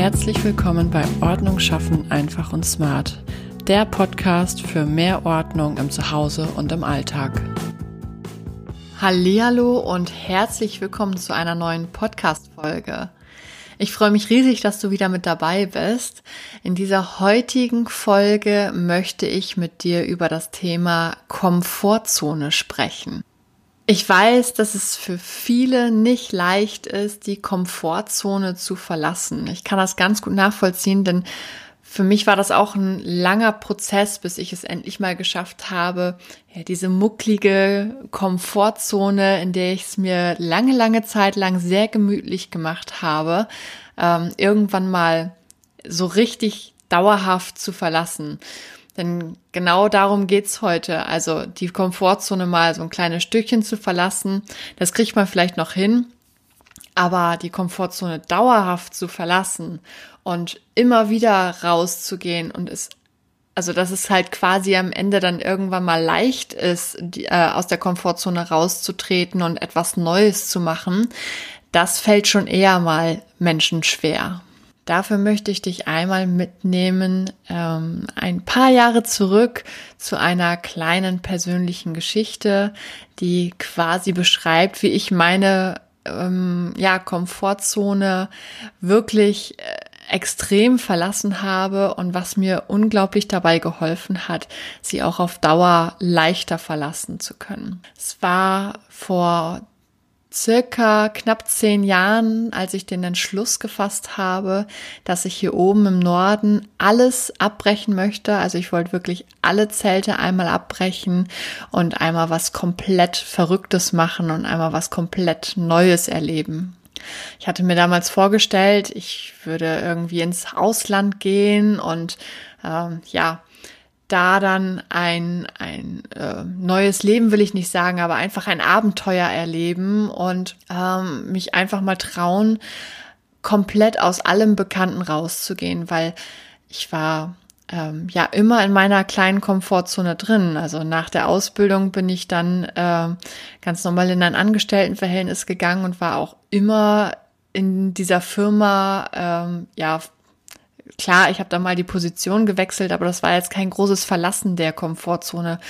Herzlich willkommen bei Ordnung schaffen einfach und smart, der Podcast für mehr Ordnung im Zuhause und im Alltag. Hallo und herzlich willkommen zu einer neuen Podcast Folge. Ich freue mich riesig, dass du wieder mit dabei bist. In dieser heutigen Folge möchte ich mit dir über das Thema Komfortzone sprechen. Ich weiß, dass es für viele nicht leicht ist, die Komfortzone zu verlassen. Ich kann das ganz gut nachvollziehen, denn für mich war das auch ein langer Prozess, bis ich es endlich mal geschafft habe, ja, diese mucklige Komfortzone, in der ich es mir lange, lange Zeit lang sehr gemütlich gemacht habe, ähm, irgendwann mal so richtig dauerhaft zu verlassen. Denn genau darum geht's heute. Also die Komfortzone mal so ein kleines Stückchen zu verlassen, das kriegt man vielleicht noch hin. Aber die Komfortzone dauerhaft zu verlassen und immer wieder rauszugehen und es, also dass es halt quasi am Ende dann irgendwann mal leicht ist, die, äh, aus der Komfortzone rauszutreten und etwas Neues zu machen, das fällt schon eher mal Menschen schwer. Dafür möchte ich dich einmal mitnehmen, ähm, ein paar Jahre zurück zu einer kleinen persönlichen Geschichte, die quasi beschreibt, wie ich meine ähm, ja, Komfortzone wirklich äh, extrem verlassen habe und was mir unglaublich dabei geholfen hat, sie auch auf Dauer leichter verlassen zu können. Es war vor circa knapp zehn Jahren, als ich den Entschluss gefasst habe, dass ich hier oben im Norden alles abbrechen möchte. Also ich wollte wirklich alle Zelte einmal abbrechen und einmal was komplett Verrücktes machen und einmal was komplett Neues erleben. Ich hatte mir damals vorgestellt, ich würde irgendwie ins Ausland gehen und ähm, ja, da dann ein, ein äh, neues Leben will ich nicht sagen, aber einfach ein Abenteuer erleben und ähm, mich einfach mal trauen, komplett aus allem Bekannten rauszugehen, weil ich war ähm, ja immer in meiner kleinen Komfortzone drin. Also nach der Ausbildung bin ich dann äh, ganz normal in ein Angestelltenverhältnis gegangen und war auch immer in dieser Firma ähm, ja Klar, ich habe da mal die Position gewechselt, aber das war jetzt kein großes Verlassen der Komfortzone,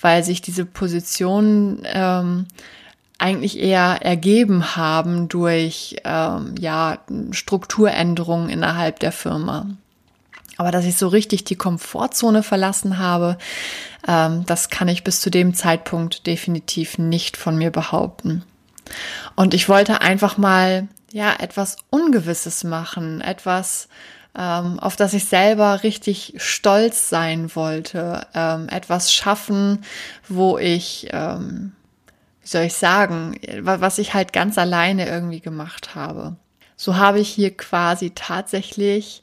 weil sich diese Position ähm, eigentlich eher ergeben haben durch ähm, ja Strukturänderungen innerhalb der Firma. Aber dass ich so richtig die Komfortzone verlassen habe, ähm, das kann ich bis zu dem Zeitpunkt definitiv nicht von mir behaupten. Und ich wollte einfach mal ja etwas Ungewisses machen, etwas ähm, auf das ich selber richtig stolz sein wollte, ähm, etwas schaffen, wo ich, ähm, wie soll ich sagen, was ich halt ganz alleine irgendwie gemacht habe. So habe ich hier quasi tatsächlich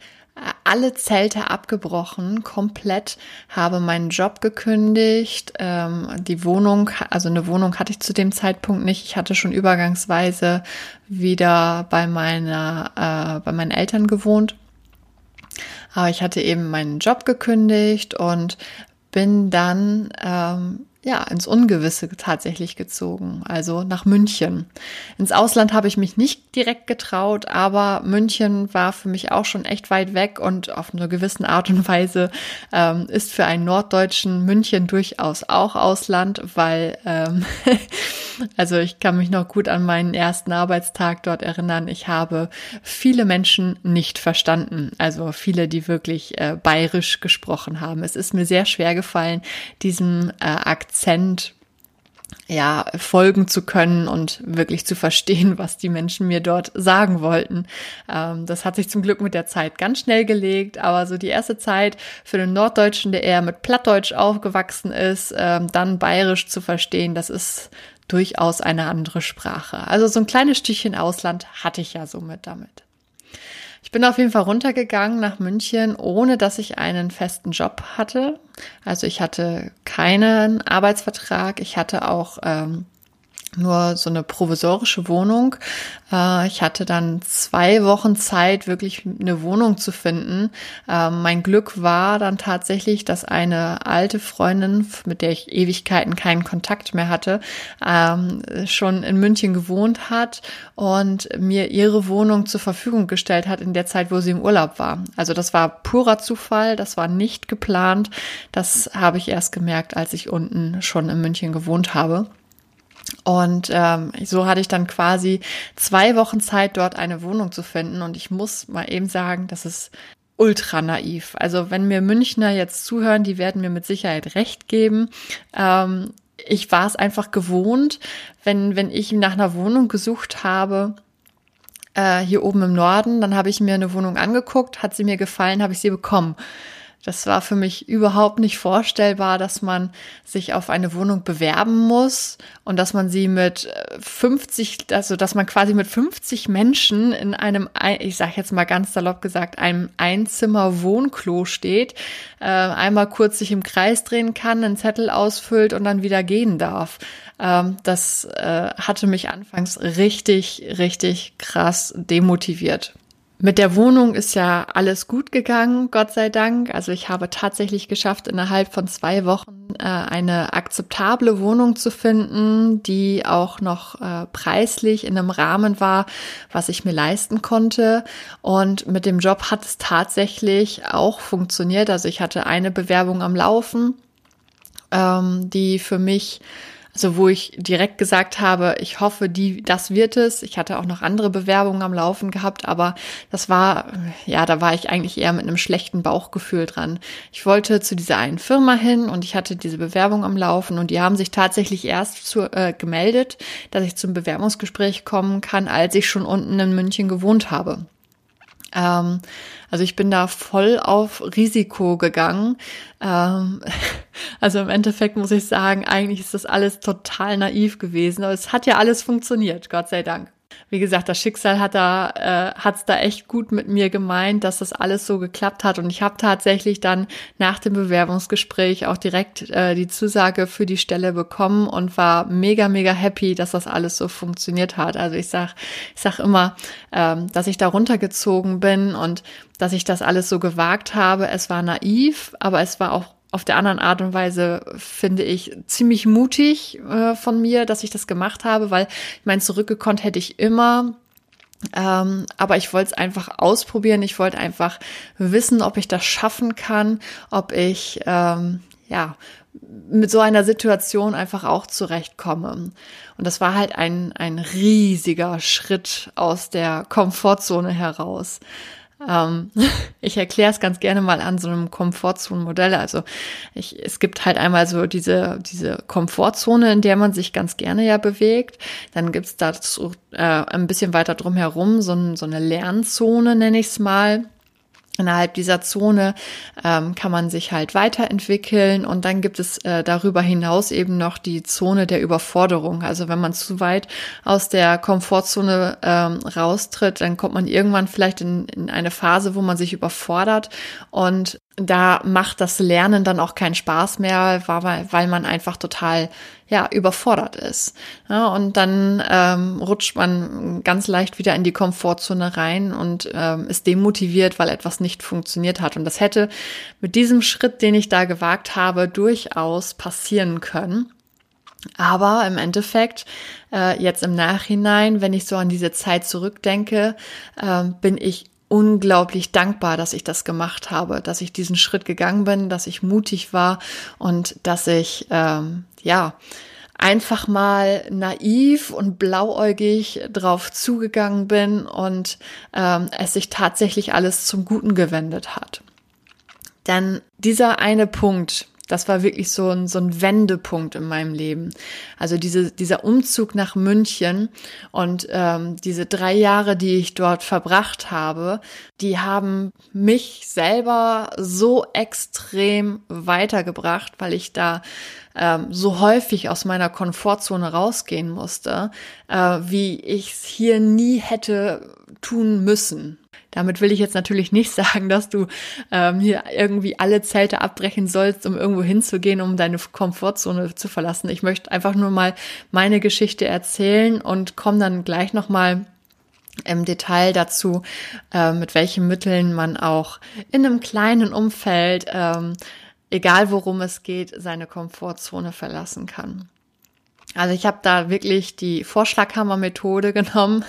alle Zelte abgebrochen, komplett, habe meinen Job gekündigt, ähm, die Wohnung, also eine Wohnung hatte ich zu dem Zeitpunkt nicht. Ich hatte schon übergangsweise wieder bei meiner, äh, bei meinen Eltern gewohnt aber ich hatte eben meinen Job gekündigt und bin dann ähm, ja, ins Ungewisse tatsächlich gezogen, also nach München. Ins Ausland habe ich mich nicht direkt getraut, aber München war für mich auch schon echt weit weg und auf eine gewisse Art und Weise ähm, ist für einen Norddeutschen München durchaus auch Ausland, weil ähm, also ich kann mich noch gut an meinen ersten Arbeitstag dort erinnern. Ich habe viele Menschen nicht verstanden, also viele, die wirklich äh, bayerisch gesprochen haben. Es ist mir sehr schwer gefallen, diesem äh, Akzent Akzent ja, folgen zu können und wirklich zu verstehen, was die Menschen mir dort sagen wollten. Ähm, das hat sich zum Glück mit der Zeit ganz schnell gelegt, aber so die erste Zeit für den Norddeutschen, der eher mit Plattdeutsch aufgewachsen ist, ähm, dann Bayerisch zu verstehen, das ist durchaus eine andere Sprache. Also so ein kleines Stückchen Ausland hatte ich ja somit damit. Ich bin auf jeden Fall runtergegangen nach München, ohne dass ich einen festen Job hatte. Also ich hatte keinen Arbeitsvertrag. Ich hatte auch ähm, nur so eine provisorische Wohnung. Äh, ich hatte dann zwei Wochen Zeit, wirklich eine Wohnung zu finden. Ähm, mein Glück war dann tatsächlich, dass eine alte Freundin, mit der ich Ewigkeiten keinen Kontakt mehr hatte, ähm, schon in München gewohnt hat und mir ihre Wohnung zur Verfügung gestellt hat in der Zeit, wo sie im Urlaub war. Also das war purer Zufall, das war nicht geplant. Das habe ich erst gemerkt, als ich unten schon in München gewohnt habe. Und ähm, so hatte ich dann quasi zwei Wochen Zeit, dort eine Wohnung zu finden. Und ich muss mal eben sagen, das ist ultra naiv. Also wenn mir Münchner jetzt zuhören, die werden mir mit Sicherheit recht geben. Ähm, ich war es einfach gewohnt, wenn, wenn ich nach einer Wohnung gesucht habe, äh, hier oben im Norden, dann habe ich mir eine Wohnung angeguckt, hat sie mir gefallen, habe ich sie bekommen. Das war für mich überhaupt nicht vorstellbar, dass man sich auf eine Wohnung bewerben muss und dass man sie mit 50, also dass man quasi mit 50 Menschen in einem, ich sage jetzt mal ganz salopp gesagt, einem Einzimmer-Wohnklo steht, äh, einmal kurz sich im Kreis drehen kann, einen Zettel ausfüllt und dann wieder gehen darf. Ähm, das äh, hatte mich anfangs richtig, richtig krass demotiviert. Mit der Wohnung ist ja alles gut gegangen, Gott sei Dank. Also ich habe tatsächlich geschafft, innerhalb von zwei Wochen äh, eine akzeptable Wohnung zu finden, die auch noch äh, preislich in einem Rahmen war, was ich mir leisten konnte. Und mit dem Job hat es tatsächlich auch funktioniert. Also ich hatte eine Bewerbung am Laufen, ähm, die für mich also wo ich direkt gesagt habe, ich hoffe, die, das wird es. Ich hatte auch noch andere Bewerbungen am Laufen gehabt, aber das war, ja, da war ich eigentlich eher mit einem schlechten Bauchgefühl dran. Ich wollte zu dieser einen Firma hin und ich hatte diese Bewerbung am Laufen und die haben sich tatsächlich erst zu, äh, gemeldet, dass ich zum Bewerbungsgespräch kommen kann, als ich schon unten in München gewohnt habe. Ähm, also ich bin da voll auf Risiko gegangen. Ähm, also im Endeffekt muss ich sagen, eigentlich ist das alles total naiv gewesen, aber es hat ja alles funktioniert, Gott sei Dank wie gesagt, das Schicksal hat da äh, hat's da echt gut mit mir gemeint, dass das alles so geklappt hat und ich habe tatsächlich dann nach dem Bewerbungsgespräch auch direkt äh, die Zusage für die Stelle bekommen und war mega mega happy, dass das alles so funktioniert hat. Also ich sag ich sag immer, ähm, dass ich da runtergezogen bin und dass ich das alles so gewagt habe. Es war naiv, aber es war auch auf der anderen Art und Weise finde ich ziemlich mutig äh, von mir, dass ich das gemacht habe, weil ich meine, zurückgekonnt hätte ich immer. Ähm, aber ich wollte es einfach ausprobieren. Ich wollte einfach wissen, ob ich das schaffen kann, ob ich ähm, ja mit so einer Situation einfach auch zurechtkomme. Und das war halt ein, ein riesiger Schritt aus der Komfortzone heraus. Ähm, ich erkläre es ganz gerne mal an so einem Komfortzonenmodell. Also ich, es gibt halt einmal so diese, diese Komfortzone, in der man sich ganz gerne ja bewegt. Dann gibt es dazu äh, ein bisschen weiter drum herum so, ein, so eine Lernzone, nenne ich es mal Innerhalb dieser Zone ähm, kann man sich halt weiterentwickeln und dann gibt es äh, darüber hinaus eben noch die Zone der Überforderung. Also wenn man zu weit aus der Komfortzone ähm, raustritt, dann kommt man irgendwann vielleicht in, in eine Phase, wo man sich überfordert und da macht das Lernen dann auch keinen Spaß mehr, weil, man einfach total ja überfordert ist. Ja, und dann ähm, rutscht man ganz leicht wieder in die Komfortzone rein und ähm, ist demotiviert, weil etwas nicht funktioniert hat. Und das hätte mit diesem Schritt, den ich da gewagt habe, durchaus passieren können. Aber im Endeffekt, äh, jetzt im Nachhinein, wenn ich so an diese Zeit zurückdenke, äh, bin ich unglaublich dankbar, dass ich das gemacht habe, dass ich diesen Schritt gegangen bin, dass ich mutig war und dass ich ähm, ja einfach mal naiv und blauäugig drauf zugegangen bin und ähm, es sich tatsächlich alles zum Guten gewendet hat. Denn dieser eine Punkt, das war wirklich so ein, so ein Wendepunkt in meinem Leben. Also diese, dieser Umzug nach München und ähm, diese drei Jahre, die ich dort verbracht habe, die haben mich selber so extrem weitergebracht, weil ich da ähm, so häufig aus meiner Komfortzone rausgehen musste, äh, wie ich es hier nie hätte tun müssen. Damit will ich jetzt natürlich nicht sagen, dass du ähm, hier irgendwie alle Zelte abbrechen sollst, um irgendwo hinzugehen, um deine Komfortzone zu verlassen. Ich möchte einfach nur mal meine Geschichte erzählen und komme dann gleich nochmal im Detail dazu, äh, mit welchen Mitteln man auch in einem kleinen Umfeld, ähm, egal worum es geht, seine Komfortzone verlassen kann. Also ich habe da wirklich die Vorschlaghammer-Methode genommen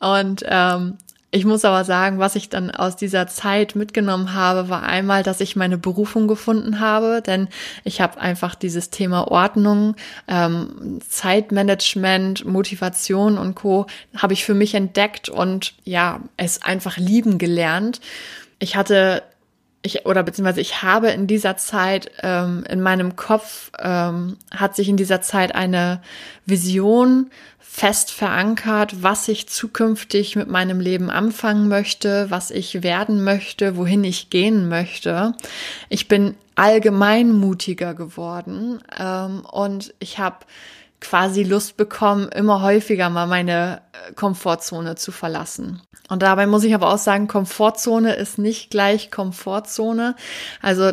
und ähm, ich muss aber sagen, was ich dann aus dieser Zeit mitgenommen habe, war einmal, dass ich meine Berufung gefunden habe, denn ich habe einfach dieses Thema Ordnung, ähm, Zeitmanagement, Motivation und Co. habe ich für mich entdeckt und ja, es einfach lieben gelernt. Ich hatte ich oder beziehungsweise ich habe in dieser Zeit ähm, in meinem Kopf ähm, hat sich in dieser Zeit eine Vision fest verankert, was ich zukünftig mit meinem Leben anfangen möchte, was ich werden möchte, wohin ich gehen möchte. Ich bin allgemein mutiger geworden ähm, und ich habe quasi Lust bekommen, immer häufiger mal meine äh, Komfortzone zu verlassen. Und dabei muss ich aber auch sagen, Komfortzone ist nicht gleich Komfortzone. Also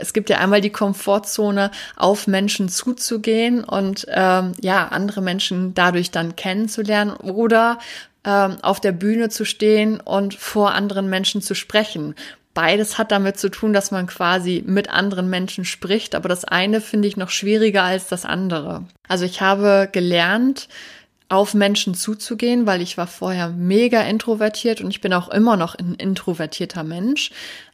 es gibt ja einmal die Komfortzone, auf Menschen zuzugehen und ähm, ja, andere Menschen dadurch dann kennenzulernen oder ähm, auf der Bühne zu stehen und vor anderen Menschen zu sprechen. Beides hat damit zu tun, dass man quasi mit anderen Menschen spricht, aber das eine finde ich noch schwieriger als das andere. Also ich habe gelernt, auf Menschen zuzugehen, weil ich war vorher mega introvertiert und ich bin auch immer noch ein introvertierter Mensch.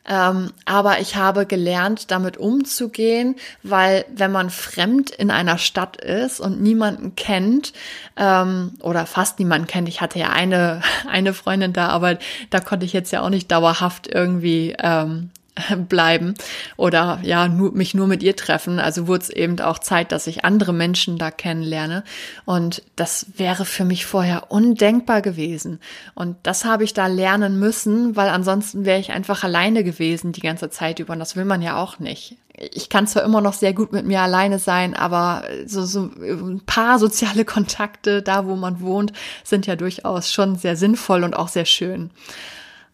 Ähm, aber ich habe gelernt, damit umzugehen, weil wenn man fremd in einer Stadt ist und niemanden kennt ähm, oder fast niemanden kennt, ich hatte ja eine eine Freundin da, aber da konnte ich jetzt ja auch nicht dauerhaft irgendwie ähm, bleiben oder ja, nur, mich nur mit ihr treffen. Also wurde es eben auch Zeit, dass ich andere Menschen da kennenlerne. Und das wäre für mich vorher undenkbar gewesen. Und das habe ich da lernen müssen, weil ansonsten wäre ich einfach alleine gewesen die ganze Zeit über. Und das will man ja auch nicht. Ich kann zwar immer noch sehr gut mit mir alleine sein, aber so, so ein paar soziale Kontakte da, wo man wohnt, sind ja durchaus schon sehr sinnvoll und auch sehr schön.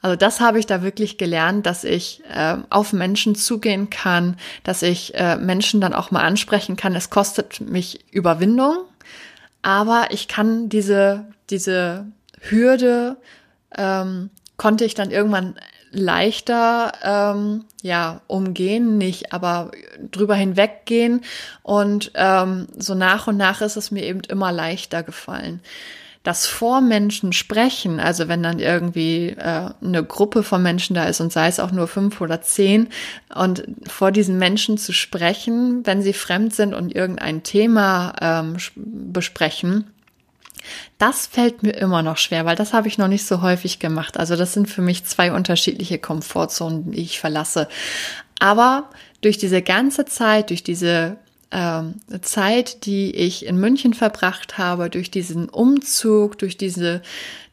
Also das habe ich da wirklich gelernt, dass ich äh, auf Menschen zugehen kann, dass ich äh, Menschen dann auch mal ansprechen kann. Es kostet mich Überwindung, aber ich kann diese, diese Hürde, ähm, konnte ich dann irgendwann leichter ähm, ja umgehen, nicht, aber drüber hinweggehen und ähm, so nach und nach ist es mir eben immer leichter gefallen das vor Menschen sprechen, also wenn dann irgendwie äh, eine Gruppe von Menschen da ist und sei es auch nur fünf oder zehn und vor diesen Menschen zu sprechen, wenn sie fremd sind und irgendein Thema ähm, besprechen, das fällt mir immer noch schwer, weil das habe ich noch nicht so häufig gemacht. Also das sind für mich zwei unterschiedliche Komfortzonen, die ich verlasse. Aber durch diese ganze Zeit, durch diese Zeit, die ich in München verbracht habe, durch diesen Umzug, durch diese,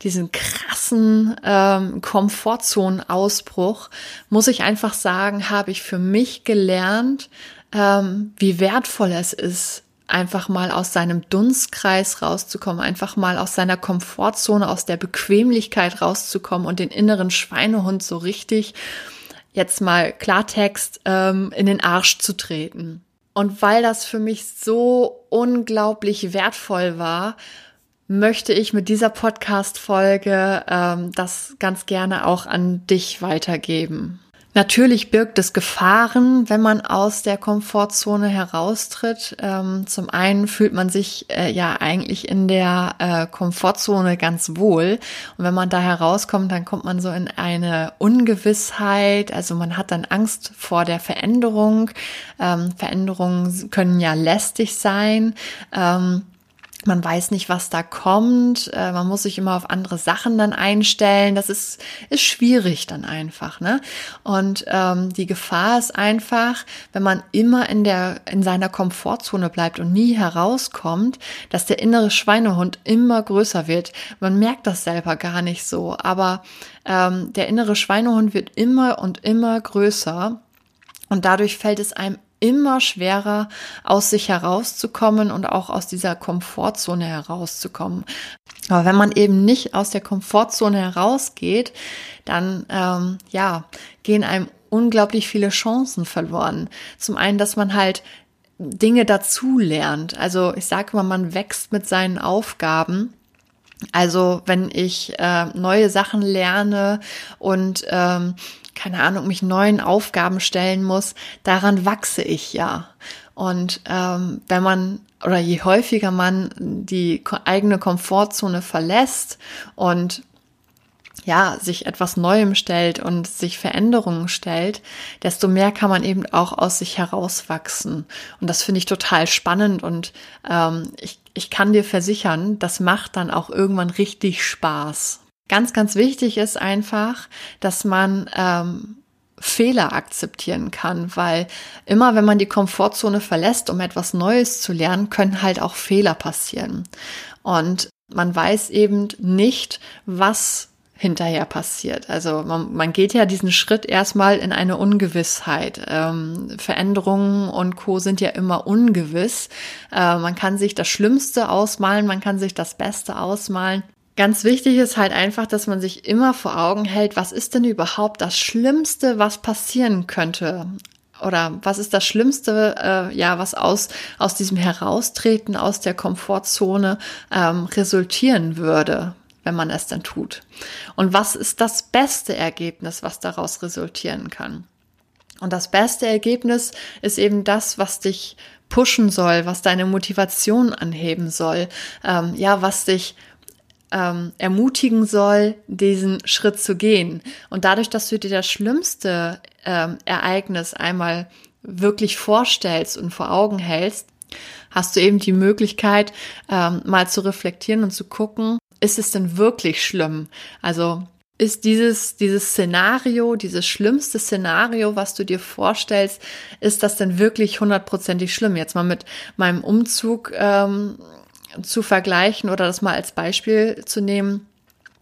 diesen krassen ähm, Komfortzonenausbruch, muss ich einfach sagen, habe ich für mich gelernt, ähm, wie wertvoll es ist, einfach mal aus seinem Dunstkreis rauszukommen, einfach mal aus seiner Komfortzone, aus der Bequemlichkeit rauszukommen und den inneren Schweinehund so richtig jetzt mal Klartext ähm, in den Arsch zu treten. Und weil das für mich so unglaublich wertvoll war, möchte ich mit dieser Podcast-Folge ähm, das ganz gerne auch an dich weitergeben. Natürlich birgt es Gefahren, wenn man aus der Komfortzone heraustritt. Ähm, zum einen fühlt man sich äh, ja eigentlich in der äh, Komfortzone ganz wohl. Und wenn man da herauskommt, dann kommt man so in eine Ungewissheit. Also man hat dann Angst vor der Veränderung. Ähm, Veränderungen können ja lästig sein. Man weiß nicht, was da kommt. Äh, man muss sich immer auf andere Sachen dann einstellen. Das ist, ist schwierig dann einfach. Ne? Und ähm, die Gefahr ist einfach, wenn man immer in, der, in seiner Komfortzone bleibt und nie herauskommt, dass der innere Schweinehund immer größer wird. Man merkt das selber gar nicht so, aber ähm, der innere Schweinehund wird immer und immer größer. Und dadurch fällt es einem immer schwerer, aus sich herauszukommen und auch aus dieser Komfortzone herauszukommen. Aber wenn man eben nicht aus der Komfortzone herausgeht, dann ähm, ja gehen einem unglaublich viele Chancen verloren. Zum einen, dass man halt Dinge dazu lernt. Also ich sage immer, man wächst mit seinen Aufgaben. Also wenn ich äh, neue Sachen lerne und ähm, keine Ahnung, mich neuen Aufgaben stellen muss, daran wachse ich ja. Und ähm, wenn man oder je häufiger man die eigene Komfortzone verlässt und ja, sich etwas Neuem stellt und sich Veränderungen stellt, desto mehr kann man eben auch aus sich herauswachsen. Und das finde ich total spannend und ähm, ich, ich kann dir versichern, das macht dann auch irgendwann richtig Spaß. Ganz, ganz wichtig ist einfach, dass man ähm, Fehler akzeptieren kann, weil immer wenn man die Komfortzone verlässt, um etwas Neues zu lernen, können halt auch Fehler passieren. Und man weiß eben nicht, was hinterher passiert. Also man, man geht ja diesen Schritt erstmal in eine Ungewissheit. Ähm, Veränderungen und Co sind ja immer ungewiss. Äh, man kann sich das Schlimmste ausmalen, man kann sich das Beste ausmalen. Ganz wichtig ist halt einfach, dass man sich immer vor Augen hält, was ist denn überhaupt das Schlimmste, was passieren könnte? Oder was ist das Schlimmste, äh, ja, was aus, aus diesem Heraustreten aus der Komfortzone ähm, resultieren würde, wenn man es dann tut? Und was ist das beste Ergebnis, was daraus resultieren kann? Und das beste Ergebnis ist eben das, was dich pushen soll, was deine Motivation anheben soll, ähm, ja, was dich ähm, ermutigen soll, diesen Schritt zu gehen. Und dadurch, dass du dir das schlimmste ähm, Ereignis einmal wirklich vorstellst und vor Augen hältst, hast du eben die Möglichkeit, ähm, mal zu reflektieren und zu gucken, ist es denn wirklich schlimm? Also ist dieses, dieses Szenario, dieses schlimmste Szenario, was du dir vorstellst, ist das denn wirklich hundertprozentig schlimm? Jetzt mal mit meinem Umzug ähm, zu vergleichen oder das mal als Beispiel zu nehmen.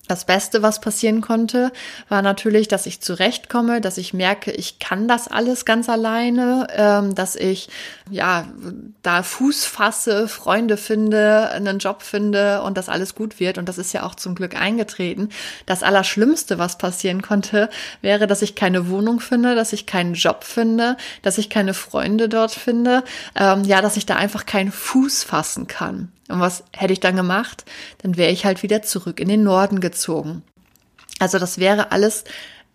Das Beste, was passieren konnte, war natürlich, dass ich zurechtkomme, dass ich merke, ich kann das alles ganz alleine, ähm, dass ich ja da Fuß fasse, Freunde finde, einen Job finde und das alles gut wird. Und das ist ja auch zum Glück eingetreten. Das Allerschlimmste, was passieren konnte, wäre, dass ich keine Wohnung finde, dass ich keinen Job finde, dass ich keine Freunde dort finde, ähm, ja, dass ich da einfach keinen Fuß fassen kann. Und was hätte ich dann gemacht? Dann wäre ich halt wieder zurück in den Norden gezogen. Also das wäre alles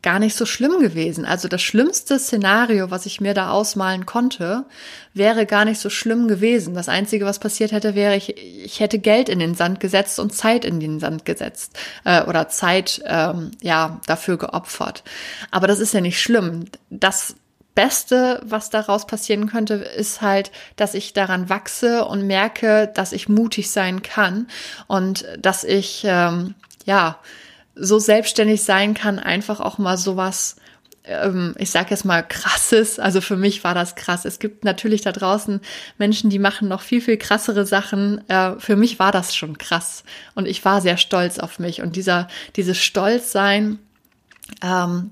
gar nicht so schlimm gewesen. Also das schlimmste Szenario, was ich mir da ausmalen konnte, wäre gar nicht so schlimm gewesen. Das Einzige, was passiert hätte, wäre, ich, ich hätte Geld in den Sand gesetzt und Zeit in den Sand gesetzt äh, oder Zeit ähm, ja dafür geopfert. Aber das ist ja nicht schlimm. Das Beste, was daraus passieren könnte, ist halt, dass ich daran wachse und merke, dass ich mutig sein kann und dass ich ähm, ja so selbstständig sein kann, einfach auch mal sowas ähm, ich sage jetzt mal krasses, also für mich war das krass. Es gibt natürlich da draußen Menschen, die machen noch viel, viel krassere Sachen. Äh, für mich war das schon krass und ich war sehr stolz auf mich. Und dieser, dieses Stolzsein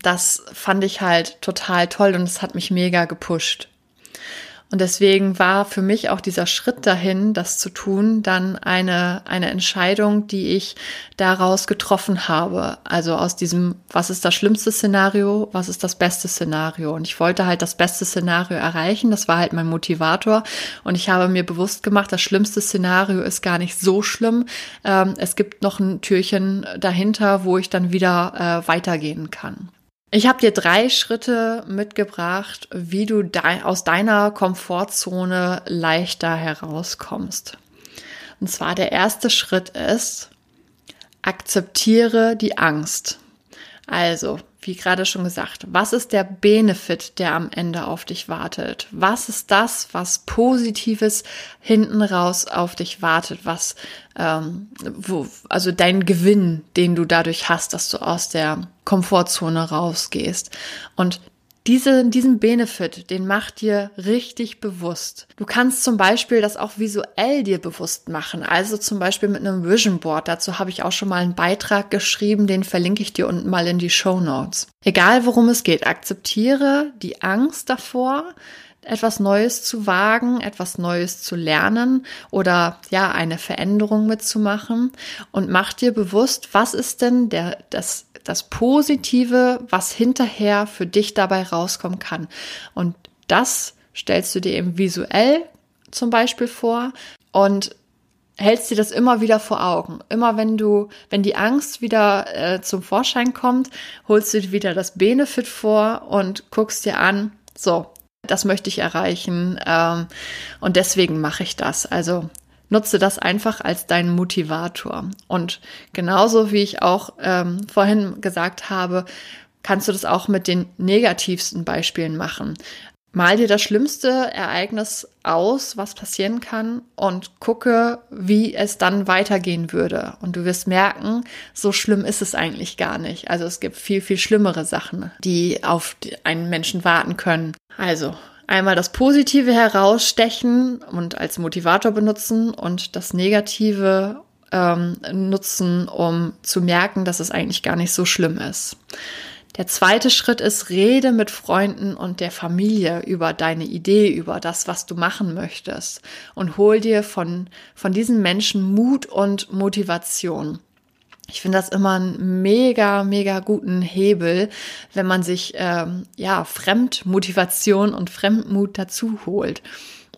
das fand ich halt total toll und es hat mich mega gepusht. Und deswegen war für mich auch dieser Schritt dahin, das zu tun, dann eine, eine Entscheidung, die ich daraus getroffen habe. Also aus diesem, was ist das schlimmste Szenario, was ist das beste Szenario? Und ich wollte halt das beste Szenario erreichen. Das war halt mein Motivator. Und ich habe mir bewusst gemacht, das schlimmste Szenario ist gar nicht so schlimm. Ähm, es gibt noch ein Türchen dahinter, wo ich dann wieder äh, weitergehen kann. Ich habe dir drei Schritte mitgebracht, wie du de aus deiner Komfortzone leichter herauskommst. Und zwar der erste Schritt ist, akzeptiere die Angst. Also, wie gerade schon gesagt, was ist der Benefit, der am Ende auf dich wartet? Was ist das, was Positives hinten raus auf dich wartet? Was, ähm, wo, also dein Gewinn, den du dadurch hast, dass du aus der Komfortzone rausgehst. Und diese, diesen Benefit, den mach dir richtig bewusst. Du kannst zum Beispiel das auch visuell dir bewusst machen. Also zum Beispiel mit einem Vision Board. Dazu habe ich auch schon mal einen Beitrag geschrieben, den verlinke ich dir unten mal in die Show Notes. Egal worum es geht, akzeptiere die Angst davor, etwas Neues zu wagen, etwas Neues zu lernen oder ja, eine Veränderung mitzumachen und mach dir bewusst, was ist denn der, das, das Positive, was hinterher für dich dabei rauskommen kann. Und das stellst du dir eben visuell zum Beispiel vor und hältst dir das immer wieder vor Augen. Immer wenn du, wenn die Angst wieder äh, zum Vorschein kommt, holst du dir wieder das Benefit vor und guckst dir an, so, das möchte ich erreichen ähm, und deswegen mache ich das. Also nutze das einfach als deinen Motivator. Und genauso wie ich auch ähm, vorhin gesagt habe, kannst du das auch mit den negativsten Beispielen machen. Mal dir das schlimmste Ereignis aus, was passieren kann und gucke, wie es dann weitergehen würde. Und du wirst merken, so schlimm ist es eigentlich gar nicht. Also es gibt viel, viel schlimmere Sachen, die auf einen Menschen warten können. Also einmal das Positive herausstechen und als Motivator benutzen und das Negative ähm, nutzen, um zu merken, dass es eigentlich gar nicht so schlimm ist. Der zweite Schritt ist, rede mit Freunden und der Familie über deine Idee, über das, was du machen möchtest und hol dir von, von diesen Menschen Mut und Motivation. Ich finde das immer einen mega, mega guten Hebel, wenn man sich ähm, ja Fremdmotivation und Fremdmut dazu holt.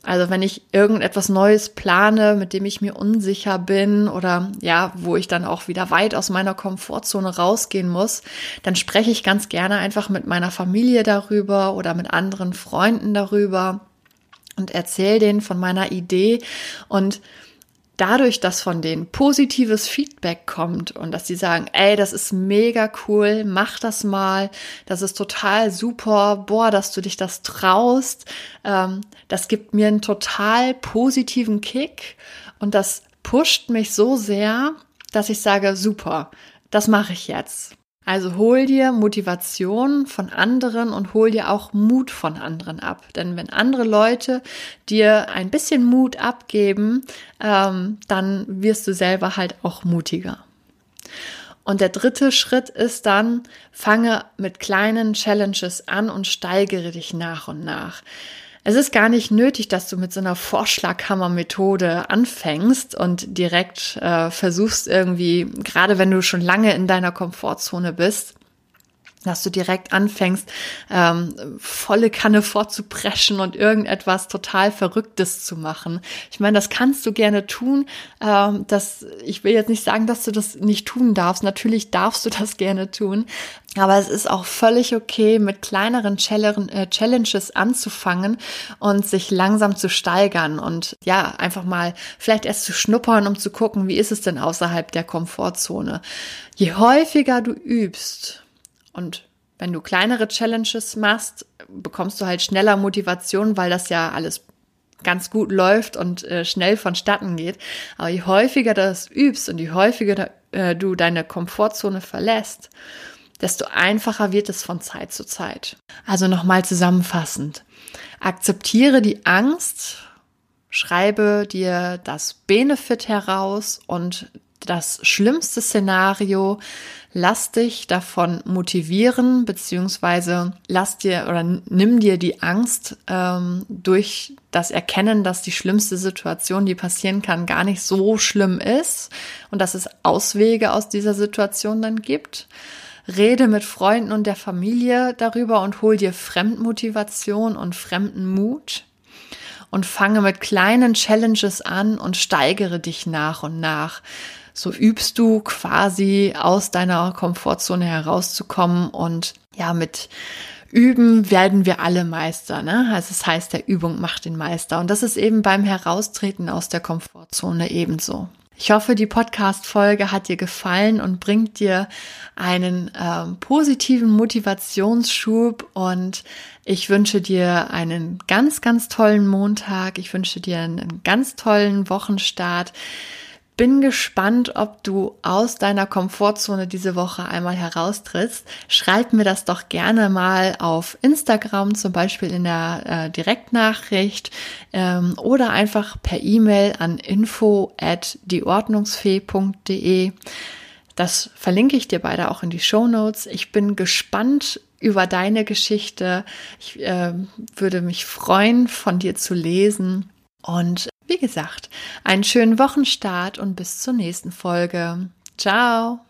Also wenn ich irgendetwas Neues plane, mit dem ich mir unsicher bin oder ja, wo ich dann auch wieder weit aus meiner Komfortzone rausgehen muss, dann spreche ich ganz gerne einfach mit meiner Familie darüber oder mit anderen Freunden darüber und erzähle denen von meiner Idee. Und dadurch, dass von denen positives Feedback kommt und dass sie sagen, ey, das ist mega cool, mach das mal, das ist total super, boah, dass du dich das traust, ähm, das gibt mir einen total positiven Kick und das pusht mich so sehr, dass ich sage, super, das mache ich jetzt. Also hol dir Motivation von anderen und hol dir auch Mut von anderen ab. Denn wenn andere Leute dir ein bisschen Mut abgeben, ähm, dann wirst du selber halt auch mutiger. Und der dritte Schritt ist dann, fange mit kleinen Challenges an und steigere dich nach und nach. Es ist gar nicht nötig, dass du mit so einer Vorschlaghammer-Methode anfängst und direkt äh, versuchst irgendwie, gerade wenn du schon lange in deiner Komfortzone bist, dass du direkt anfängst, ähm, volle Kanne vorzupreschen und irgendetwas total Verrücktes zu machen. Ich meine, das kannst du gerne tun. Ähm, das, ich will jetzt nicht sagen, dass du das nicht tun darfst. Natürlich darfst du das gerne tun. Aber es ist auch völlig okay, mit kleineren äh, Challenges anzufangen und sich langsam zu steigern und ja, einfach mal vielleicht erst zu schnuppern, um zu gucken, wie ist es denn außerhalb der Komfortzone. Je häufiger du übst, und wenn du kleinere Challenges machst, bekommst du halt schneller Motivation, weil das ja alles ganz gut läuft und äh, schnell vonstatten geht. Aber je häufiger du das übst und je häufiger äh, du deine Komfortzone verlässt, desto einfacher wird es von Zeit zu Zeit. Also nochmal zusammenfassend. Akzeptiere die Angst, schreibe dir das Benefit heraus und das schlimmste Szenario, lass dich davon motivieren, beziehungsweise lass dir oder nimm dir die Angst ähm, durch das Erkennen, dass die schlimmste Situation, die passieren kann, gar nicht so schlimm ist und dass es Auswege aus dieser Situation dann gibt. Rede mit Freunden und der Familie darüber und hol dir Fremdmotivation und Fremdenmut und fange mit kleinen Challenges an und steigere dich nach und nach so übst du quasi aus deiner Komfortzone herauszukommen und ja, mit Üben werden wir alle Meister, ne? Also es heißt, der Übung macht den Meister. Und das ist eben beim Heraustreten aus der Komfortzone ebenso. Ich hoffe, die Podcast-Folge hat dir gefallen und bringt dir einen ähm, positiven Motivationsschub und ich wünsche dir einen ganz, ganz tollen Montag. Ich wünsche dir einen ganz tollen Wochenstart bin gespannt, ob du aus deiner Komfortzone diese Woche einmal heraustrittst. Schreib mir das doch gerne mal auf Instagram, zum Beispiel in der äh, Direktnachricht ähm, oder einfach per E-Mail an info at dieordnungsfee.de. Das verlinke ich dir beide auch in die Show Notes. Ich bin gespannt, über deine Geschichte. Ich äh, würde mich freuen, von dir zu lesen. Und wie gesagt, einen schönen Wochenstart und bis zur nächsten Folge. Ciao.